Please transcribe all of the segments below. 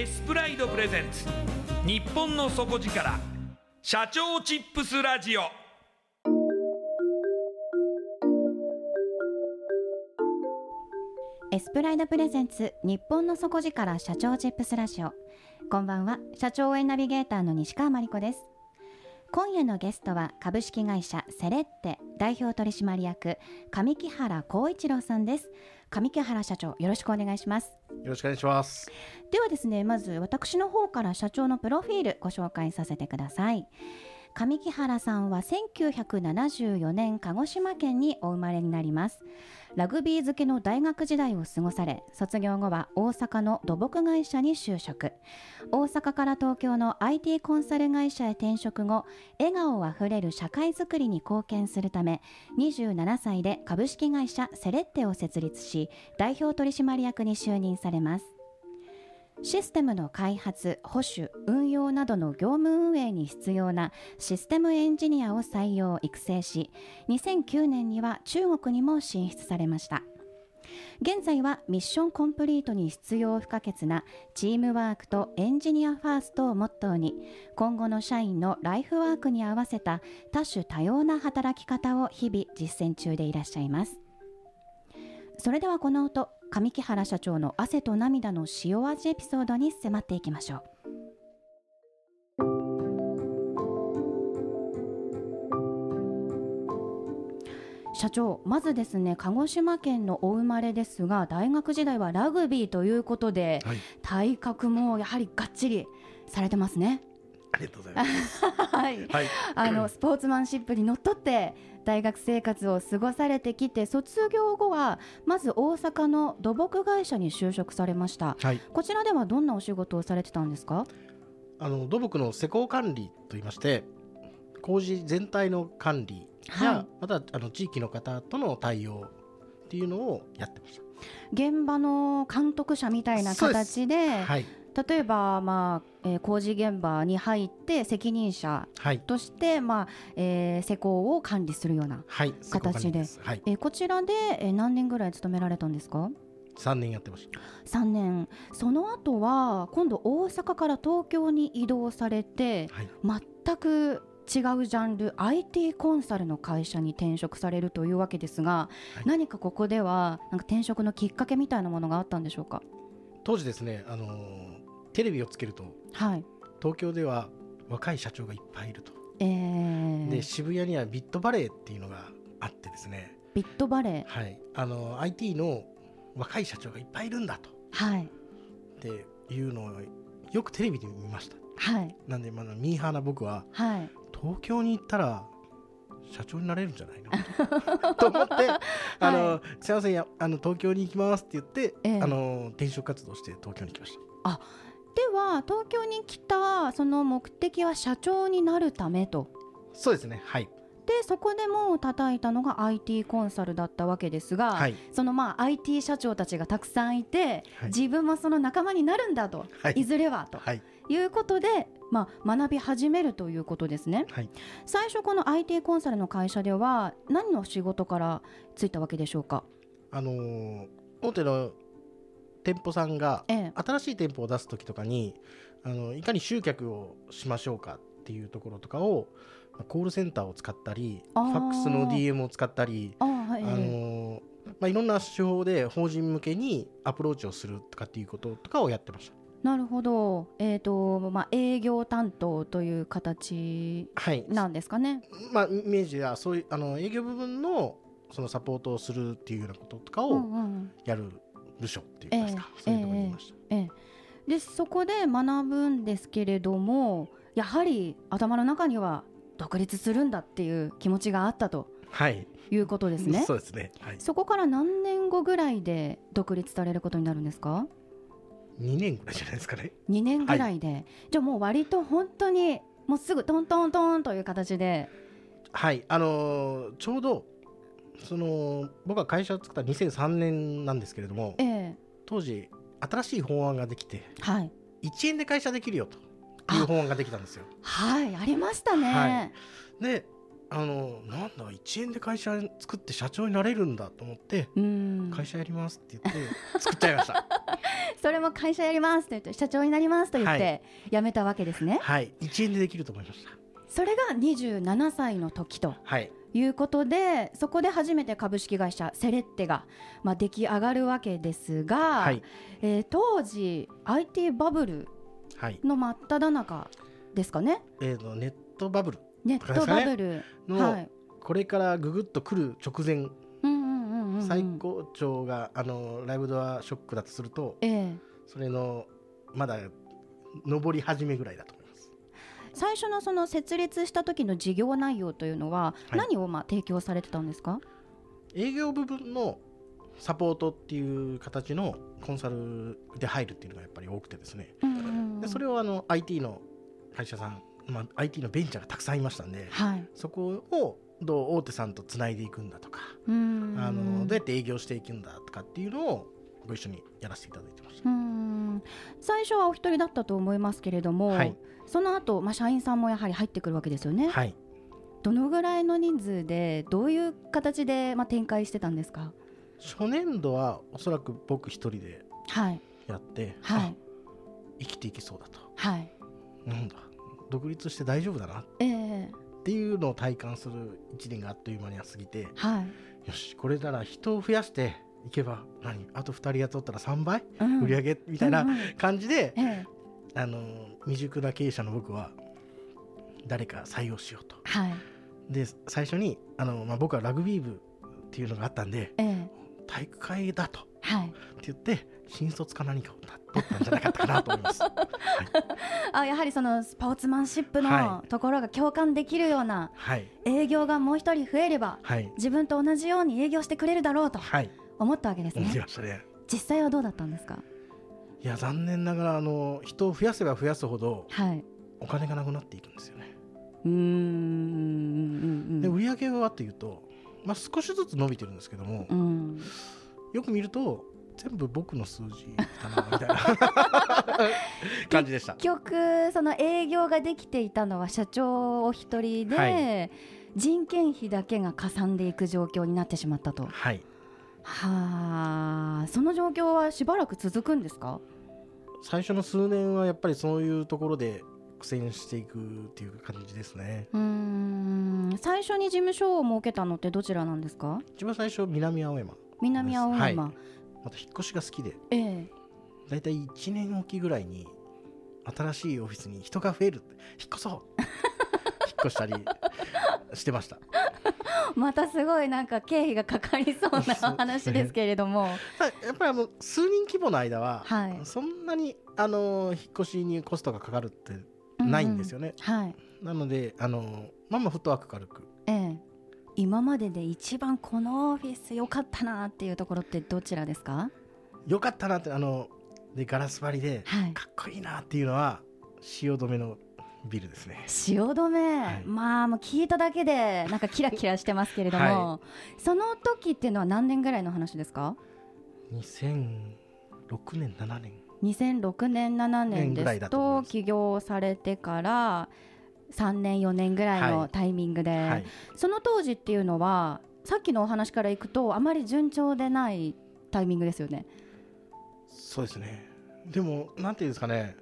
エスプライドプレゼンツ。日本の底力。社長チップスラジオ。エスプライドプレゼンツ日本の底力社長チップスラジオ。こんばんは。社長応援ナビゲーターの西川真理子です。今夜のゲストは株式会社セレッテ代表取締役上木原光一郎さんです。上木原社長よろしくお願いします。よろしくお願いします。ではですねまず私の方から社長のプロフィールご紹介させてください上木原さんは1974年鹿児島県にお生まれになります。ラグビー漬けの大学時代を過ごされ卒業後は大阪の土木会社に就職。大阪から東京の IT コンサル会社へ転職後笑顔あふれる社会づくりに貢献するため27歳で株式会社セレッテを設立し代表取締役に就任されます。システムの開発、保守、運用などの業務運営に必要なシステムエンジニアを採用・育成し、2009年には中国にも進出されました。現在はミッションコンプリートに必要不可欠なチームワークとエンジニアファーストをモットーに今後の社員のライフワークに合わせた多種多様な働き方を日々実践中でいらっしゃいますそれではこの音上木原社長の汗と涙の塩味エピソードに迫っていきましょう。社長まずですね鹿児島県のお生まれですが大学時代はラグビーということで、はい、体格もやはりがっちりされてますねありがとうございます。はい、はい、あのスポーツマンシップにのっとって大学生活を過ごされてきて卒業後はまず大阪の土木会社に就職されました、はい、こちらではどんなお仕事をされてたんですか？あの土木の施工管理といいまして工事全体の管理や、はい、またあの地域の方との対応っていうのをやってました。現場の監督者みたいな形で、はい、例えば、まあえー、工事現場に入って責任者として、はい、まあえー、施工を管理するような形で,、はい、えー、こちらで、えー、何年ぐらい勤められたんですか？3年やってました。3年。その後は今度大阪から東京に移動されて、はい、全く違うジャンル IT コンサルの会社に転職されるというわけですが、はい、何かここではなんか転職のきっかけみたいなものがあったんでしょうか？当時ですね、あのー、テレビをつけると、はい、東京では若い社長がいっぱいいると、えー、で渋谷にはビットバレーっていうのがあってですね。ビットバレー、はい、あの IT の若い社長がいっぱいいるんだと、はい、でいうのをよくテレビで見ました。はい、なんで、まあ、ミーハーな僕は、はい、東京に行ったら社長になれるんじゃないの？と思って、あの、はい、すいませんやあの東京に行きますって言って、ええ、あの転職活動して東京に来ました。あでは東京に来たその目的は社長になるためと。そうですね。はい。でそこでも叩いたのが IT コンサルだったわけですが、はい、そのまあ IT 社長たちがたくさんいて、はい、自分もその仲間になるんだと、はい、いずれはと、い、うことで、まあ、学び始めるということですね、最初この IT コンサルの会社では何の仕事からついたわけでしょうか？あのー、大手の店舗さんが新しい店舗を出す時とかに、あのいかに集客をしましょうかっていうところとかをコールセンターを使ったりファックスの DM を使ったりあ、はい、あのまあ、いろんな手法で法人向けにアプローチをするとかっていうこととかをやってました。なるほど、えーとまあ、営業担当という形なんですかね。はい、まあ、イメージはそういうあの営業部分のそのサポートをするっていうようなこととかをやる部署っていうかですか、そういうところにいました。えーえー、でそこで学ぶんですけれどもやはり頭の中には独立するんだっていう気持ちがあったと。はいいうことですね。そうですね。はい、そこから何年後ぐらいで独立されることになるんですか？2年ぐらいじゃないですかね。2年ぐらいで、はい、じゃあもう割と本当にもうすぐトントントンという形で。はいあのー、ちょうどその僕は会社を作った2003年なんですけれども、ええ、当時新しい法案ができて、はい、1円で会社できるよという法案ができたんですよ。はいありましたね。はい、であのなんだ1円で会社作って社長になれるんだと思って会社やりますって言って作っちゃいました。それも会社やりますって言って社長になりますと言って辞めたわけですね。はい、1円でできると思いました。それが27歳の時と、はい、いうことでそこで初めて株式会社セレッテが、まあ、出来上がるわけですが、はい、えー、当時 IT バブルの真っ只中ですかね？えーと、ネットバブル、ネットバブル。の、はい、これからぐぐっと来る直前、最高潮があのライブドアショックだとすると、えー、それのまだ上り始めぐらいだと最初のその設立した時の事業内容というのは何をまあ提供されてたんですか、はい、営業部分のサポートっていう形のコンサルで入るっていうのがやっぱり多くてですね、でそれをあの IT の会社さん、まあ、IT のベンチャーがたくさんいましたんで、はい、そこをどう大手さんとつないでいくんだとかあのどうやって営業していくんだとかっていうのをご一緒にやらせていただいてました。最初はお一人だったと思いますけれども、はい、その後、まあ社員さんもやはり入ってくるわけですよね。はい、どのぐらいの人数でどういう形でまあ展開してたんですか？初年度はおそらく僕一人でやって、はい、生きていけそうだと、はい、なんだ独立して大丈夫だな、えー、っていうのを体感する1年があっという間には過ぎて、はい、よしこれなら人を増やしていけば何？あと2人雇ったら3倍、うん、売り上げみたいな感じで、うんうんええ、あの未熟な経営者の僕は誰か採用しようと。はい、で最初にあの、まあ、僕はラグビー部っていうのがあったんで、え、体育会だと、はい、って言って新卒か何かを取ったんじゃなかったかなと思います。はい、あやはりそのスポーツマンシップのところが共感できるような、はい、営業がもう一人増えれば、はい、自分と同じように営業してくれるだろうと、はい、思ったわけですね。ね。実際はどうだったんですか？いや残念ながらあの人を増やせば増やすほど、はい、お金がなくなっていくんですよね。うん。で売上はというと、まあ、少しずつ伸びてるんですけども、うん、よく見ると全部僕の数字だなみたいな。感じでした。結局その営業ができていたのは社長お一人で、はい、人件費だけがかさんでいく状況になってしまったと。はいはあその状況はしばらく続くんですか？最初の数年はやっぱりそういうところで苦戦していくっていう感じですね。うん。最初に事務所を設けたのってどちらなんですか？一番最初南青山。南青山、はい、また引っ越しが好きで、ええ、だいたい1年おきぐらいに新しいオフィスに人が増える引っ越そう越したりしてました。またすごいなんか経費がかかりそうな話ですけれども、やっぱりあの数人規模の間は、はい、そんなにあの引っ越しにコストがかかるってないんですよね。うん。うん、はい、なのであのまあまあフットワーク軽く、ええ、今までで一番このオフィス良かったなっていうところってどちらですか？良かったなってあのでガラス張りで、かっこいいなっていうのは汐留のビルですね。汐留、はい、まあもう聞いただけでなんかキラキラしてますけれども、はい、その時っていうのは何年ぐらいの話ですか？2006年7年。2006年7年ですと起業されてから3年4年ぐらいのタイミングで、はいはい、その当時っていうのはさっきのお話からいくとあまり順調でないタイミングですよね。そうですね。でもなんていうんですかね。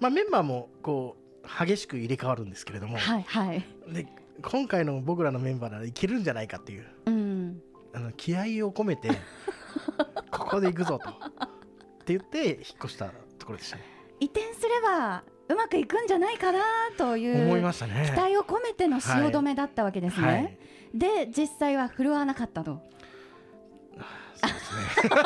まあメンバーもこう激しく入れ替わるんですけれども、はいはい、で今回の僕らのメンバーならいけるんじゃないかっていう、うん、あの気合を込めて ここで行くぞと。って言って引っ越したところでしたね。移転すればうまくいくんじゃないかなという思いました、ね、期待を込めての汐留だったわけですね、はい。はい、で実際は振るわなかったと。そうですね。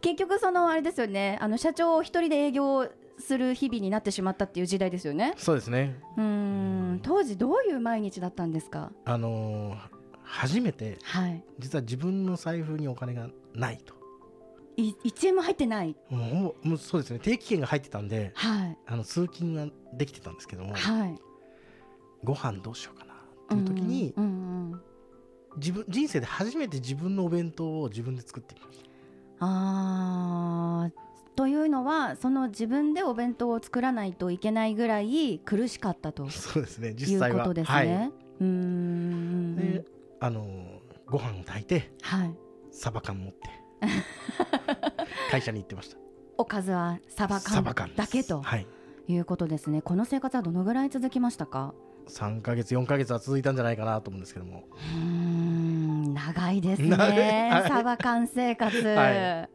結局そのあれですよね。あの社長を一人で営業する日々になってしまったっていう時代ですよね。そうですね。うん。当時どういう毎日だったんですか？あのー、初めて、はい、実は自分の財布にお金がないと。1円も入ってない。もうもうそうですね。定期券が入ってたんで、はい、あの通勤ができてたんですけども、はい、ご飯どうしようかなっていう時に、うんうんうん、自分人生で初めて自分のお弁当を自分で作ってみました。あというのはその自分でお弁当を作らないといけないぐらい苦しかったとそうですね。実際は。い。うことですね。はい、うん。であのご飯を炊いて、はい、サバ缶持って 会社に行ってました。おかずはサバ缶だけと、はい、いうことですね。この生活はどのぐらい続きましたか？3か月4か月は続いたんじゃないかなと思うんですけども。うん長いですね、はい、サバ缶生活、はい、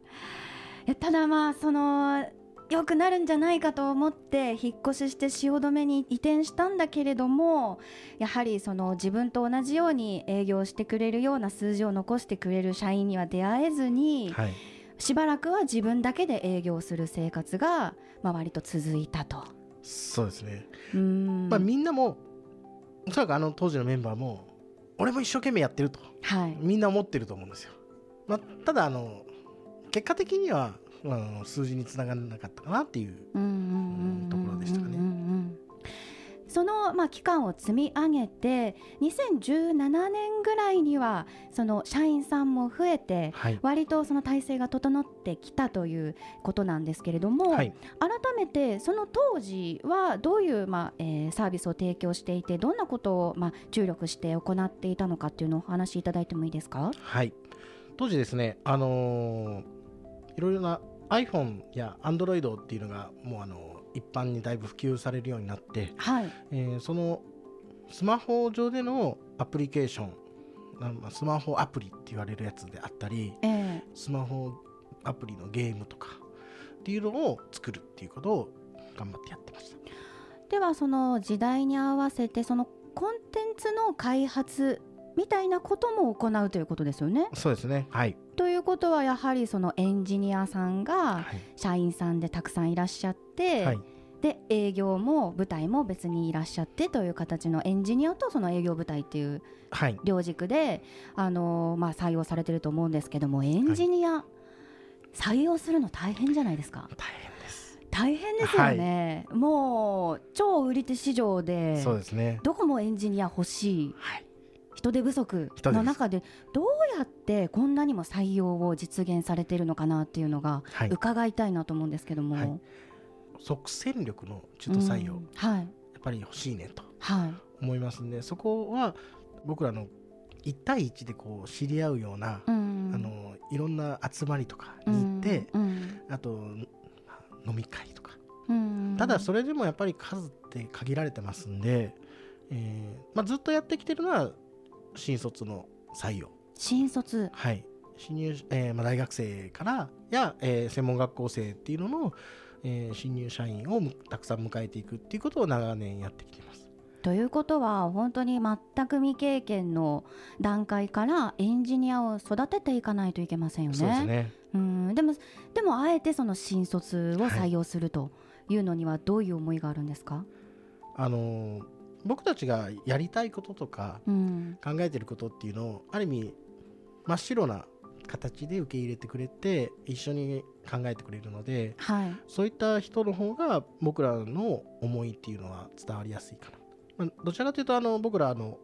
ただまあその良くなるんじゃないかと思って引っ越しして汐留に移転したんだけれどもやはりその自分と同じように営業してくれるような数字を残してくれる社員には出会えずに、はい、しばらくは自分だけで営業する生活が、まあ、割と続いたと。そうですね。まあ、みんなもおそらくあの当時のメンバーも俺も一生懸命やってると、はい、みんな思ってると思うんですよ。まあ、ただあの結果的にはあの数字につながらなかったかなっていうところでしたかね。その、まあ、期間を積み上げて2017年ぐらいにはその社員さんも増えて、はい、割とその体制が整ってきたということなんですけれども、はい、改めてその当時はどういう、まあえー、サービスを提供していてどんなことを、まあ、注力して行っていたのかっていうのをお話しいただいてもいいですか？はい当時ですね、あのー、いろいろな iPhone や Android っていうのがもうあの一般にだいぶ普及されるようになって、はい。えー、そのスマホ上でのアプリケーションスマホアプリって言われるやつであったり、えー、スマホアプリのゲームとかっていうのを作るっていうことを頑張ってやってました。ではその時代に合わせてそのコンテンツの開発みたいなことも行うということですよね。そうですね、はい、ということはやはりそのエンジニアさんが社員さんでたくさんいらっしゃって、はい、で営業も部隊も別にいらっしゃってという形のエンジニアとその営業部隊っていう両軸で、はい、あのまあ、採用されてると思うんですけどもエンジニア、採用するの大変じゃないですか。大変です。大変ですよね、はい、もう超売り手市場でそうですね。どこもエンジニア欲しい、はい、人手不足の中でどうやってこんなにも採用を実現されているのかなっていうのが伺いたいなと思うんですけども、はい、即戦力の中途採用、うん、はい、やっぱり欲しいねと。思いますんで、はい、そこは僕らの1対1でこう知り合うような、うん、あのいろんな集まりとかに行って、うん、あと飲み会とか、ただそれでもやっぱり数って限られてますんで、えーまあ、ずっとやってきてるのは新卒の採用。新卒。はい。新入、えーまあ、大学生からや、えー、専門学校生っていうのの、えー、新入社員をたくさん迎えていくっていうことを長年やってきています。ということは本当に全く未経験の段階からエンジニアを育てていかないといけませんよね。そうですね。うん。でもでもあえてその新卒を採用するというのにはどういう思いがあるんですか、はい、あの僕たちがやりたいこととか、考えてることっていうのをある意味真っ白な形で受け入れてくれて一緒に考えてくれるので、はい、そういった人の方が僕らの思いっていうのは伝わりやすいかな、まあ、どちらかというとあの僕らの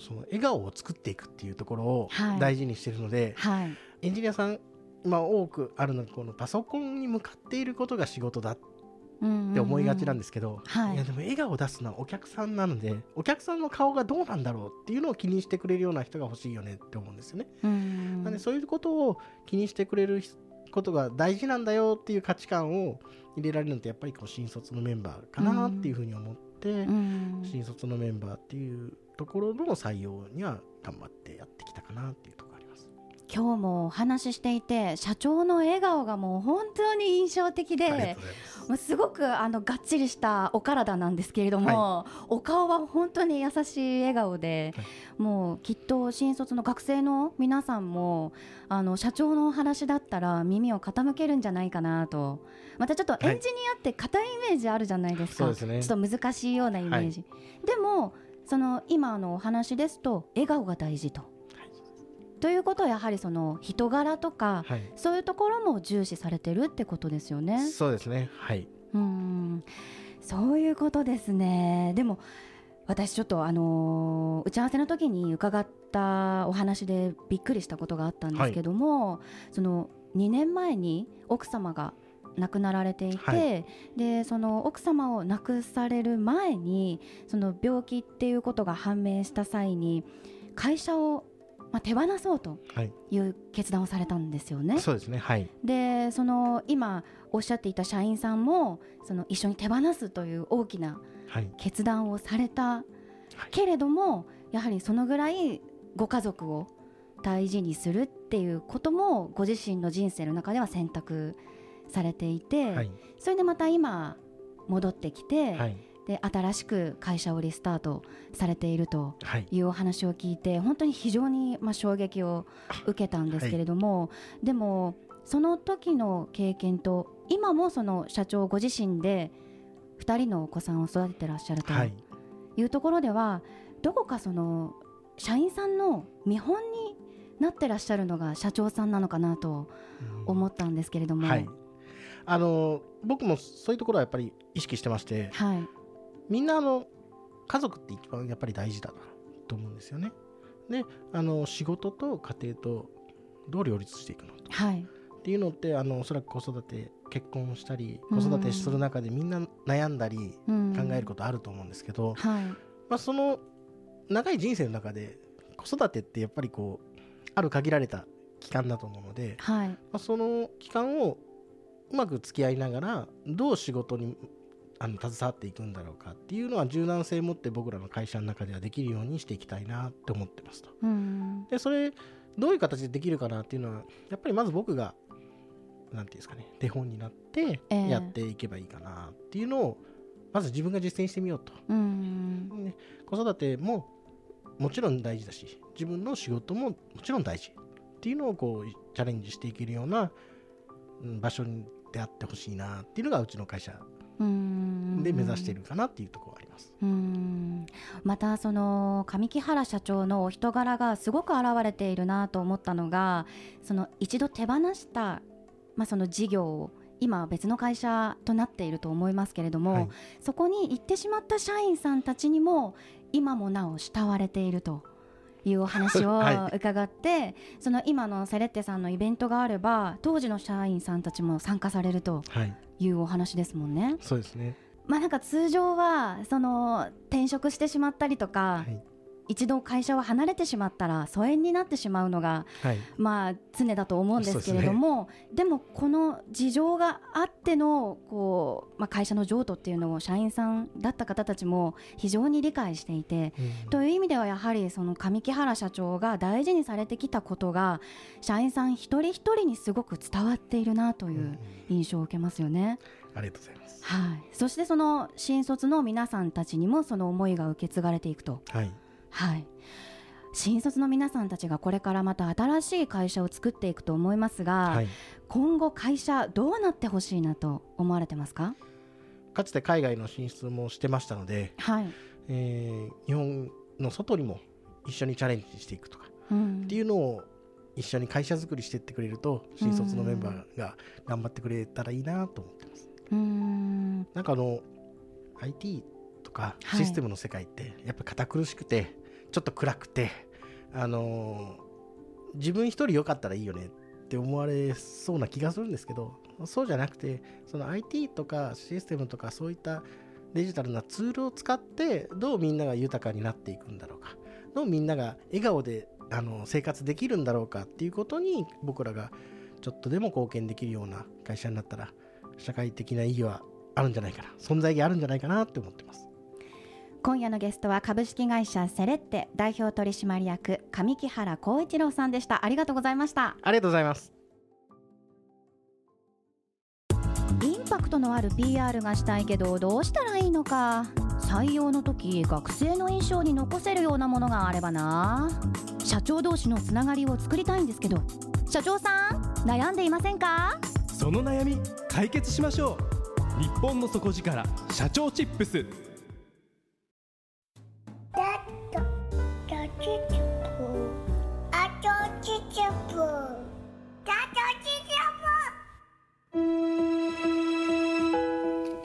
その笑顔を作っていくっていうところを大事にしてるので、はい、エンジニアさん、まあ、多くあるのがこのパソコンに向かっていることが仕事だって思いがちなんですけど、はい、いやでも笑顔を出すのはお客さんなのでお客さんの顔がどうなんだろうっていうのを気にしてくれるような人が欲しいよねって思うんですよね。なんでそういうことを気にしてくれることが大事なんだよっていう価値観を入れられるのってやっぱりこう新卒のメンバーかなっていうふうに思って、新卒のメンバーっていうところの採用には頑張ってやってきたかなっていうところ。今日もお話ししていて社長の笑顔がもう本当に印象的です。ごくあのがっちりしたお体なんですけれども、はい、お顔は本当に優しい笑顔で、はい、もうきっと新卒の学生の皆さんもあの社長のお話だったら耳を傾けるんじゃないかなと。またちょっとエンジニアって硬いイメージあるじゃないですか、はい、ちょっと難しいようなイメージ、でもその今のお話ですと笑顔が大事と。ということはやはりその人柄とか、はい、そういうところも重視されてるってことですよね。そうですね。はい。うんそういうことですね。でも私ちょっとあのー、打ち合わせの時に伺ったお話でびっくりしたことがあったんですけども、はい、その2年前に奥様が亡くなられていて、はい、でその奥様を亡くされる前にその病気っていうことが判明した際に会社をまあ、手放そうとい。う決断をされたんですよね。はい、そうですね、はい、でその今おっしゃっていた社員さんもその一緒に手放すという大きな決断をされた、はい、けれどもやはりそのぐらいご家族を大事にするっていうこともご自身の人生の中では選択されていて、はい、それでまた今戻ってきて、で新しく会社をリスタートされているとい。うお話を聞いて、はい、本当に非常にまあ衝撃を受けたんですけれども、はい、でもその時の経験と今もその社長ご自身で2人のお子さんを育ててらっしゃるとい。うところでは、どこかその社員さんの見本になってらっしゃるのが社長さんなのかなと思ったんですけれども、はい、あの僕もそういうところはやっぱり意識してまして、はい、みんなあの家族って一番やっぱり大事だなと思うんですよね。であの仕事と家庭とどう両立していくのと、はい、っていうのってあのおそらく子育て結婚したり子育てする中でみんな悩んだり考えることあると思うんですけど、はい、まあ、その長い人生の中で子育てってやっぱりこうある限られた期間だと思うので、はい、まあ、その期間をうまく付き合いながらどう仕事にあの携わっていくんだろうかっていうのは柔軟性を持って僕らの会社の中ではできるようにしていきたいなって思ってますと。でそれどういう形でできるかなっていうのはやっぱりまず僕が何て言うんですかね手本になってやっていけばいいかなっていうのを、まず自分が実践してみようと。ね、子育てももちろん大事だし自分の仕事ももちろん大事っていうのをこうチャレンジしていけるような場所であってほしいなっていうのがうちの会社で目指しているかなっていうところがあります。またその上木原社長のお人柄がすごく表れているなと思ったのがその一度手放した、まあ、その事業を今は別の会社となっていると思いますけれども、はい、そこに行ってしまった社員さんたちにも今もなお慕われていると。いうお話を伺って、はい、その今のセレッテさんのイベントがあれば当時の社員さんたちも参加されるというお話ですもんね。そうですね。まあなんか通常はその転職してしまったりとか、はい、一度会社を離れてしまったら疎遠になってしまうのが、はい、まあ常だと思うんですけれどもで、ね,、もこの事情があってのこう、まあ、会社の譲渡っていうのを社員さんだった方たちも非常に理解していて、うん、という意味ではやはりその上木原社長が大事にされてきたことが社員さん一人一人にすごく伝わっているなという印象を受けますよね。ありがとうございます。はい。そしてその新卒の皆さんたちにもその思いが受け継がれていくと。はい。はい。新卒の皆さんたちがこれからまた新しい会社を作っていくと思いますが、はい、今後会社どうなってほしいなと思われてますか？かつて海外の進出もしてましたので、はい。えー、日本の外にも一緒にチャレンジしていくとか、うん、っていうのを一緒に会社作りしていってくれると新卒のメンバーが頑張ってくれたらいいなと思ってます。うん。なんかあの IT とかシステムの世界ってやっぱ堅苦しくてちょっと暗くてあのー、自分一人良かったらいいよねって思われそうな気がするんですけどそうじゃなくてその IT とかシステムとかそういったデジタルなツールを使ってどうみんなが豊かになっていくんだろうかどうみんなが笑顔であの生活できるんだろうかっていうことに僕らがちょっとでも貢献できるような会社になったら社会的な意義はあるんじゃないかな存在意義あるんじゃないかなって思ってます今夜のゲストは株式会社セレッテ代表取締役上木原光一郎さんでした。ありがとうございました。ありがとうございます。インパクトのある PR がしたいけどどうしたらいいのか。採用の時学生の印象に残せるようなものがあればな。社長同士のつながりを作りたいんですけど。社長さん悩んでいませんか？その悩み解決しましょう。日本の底力社長チップス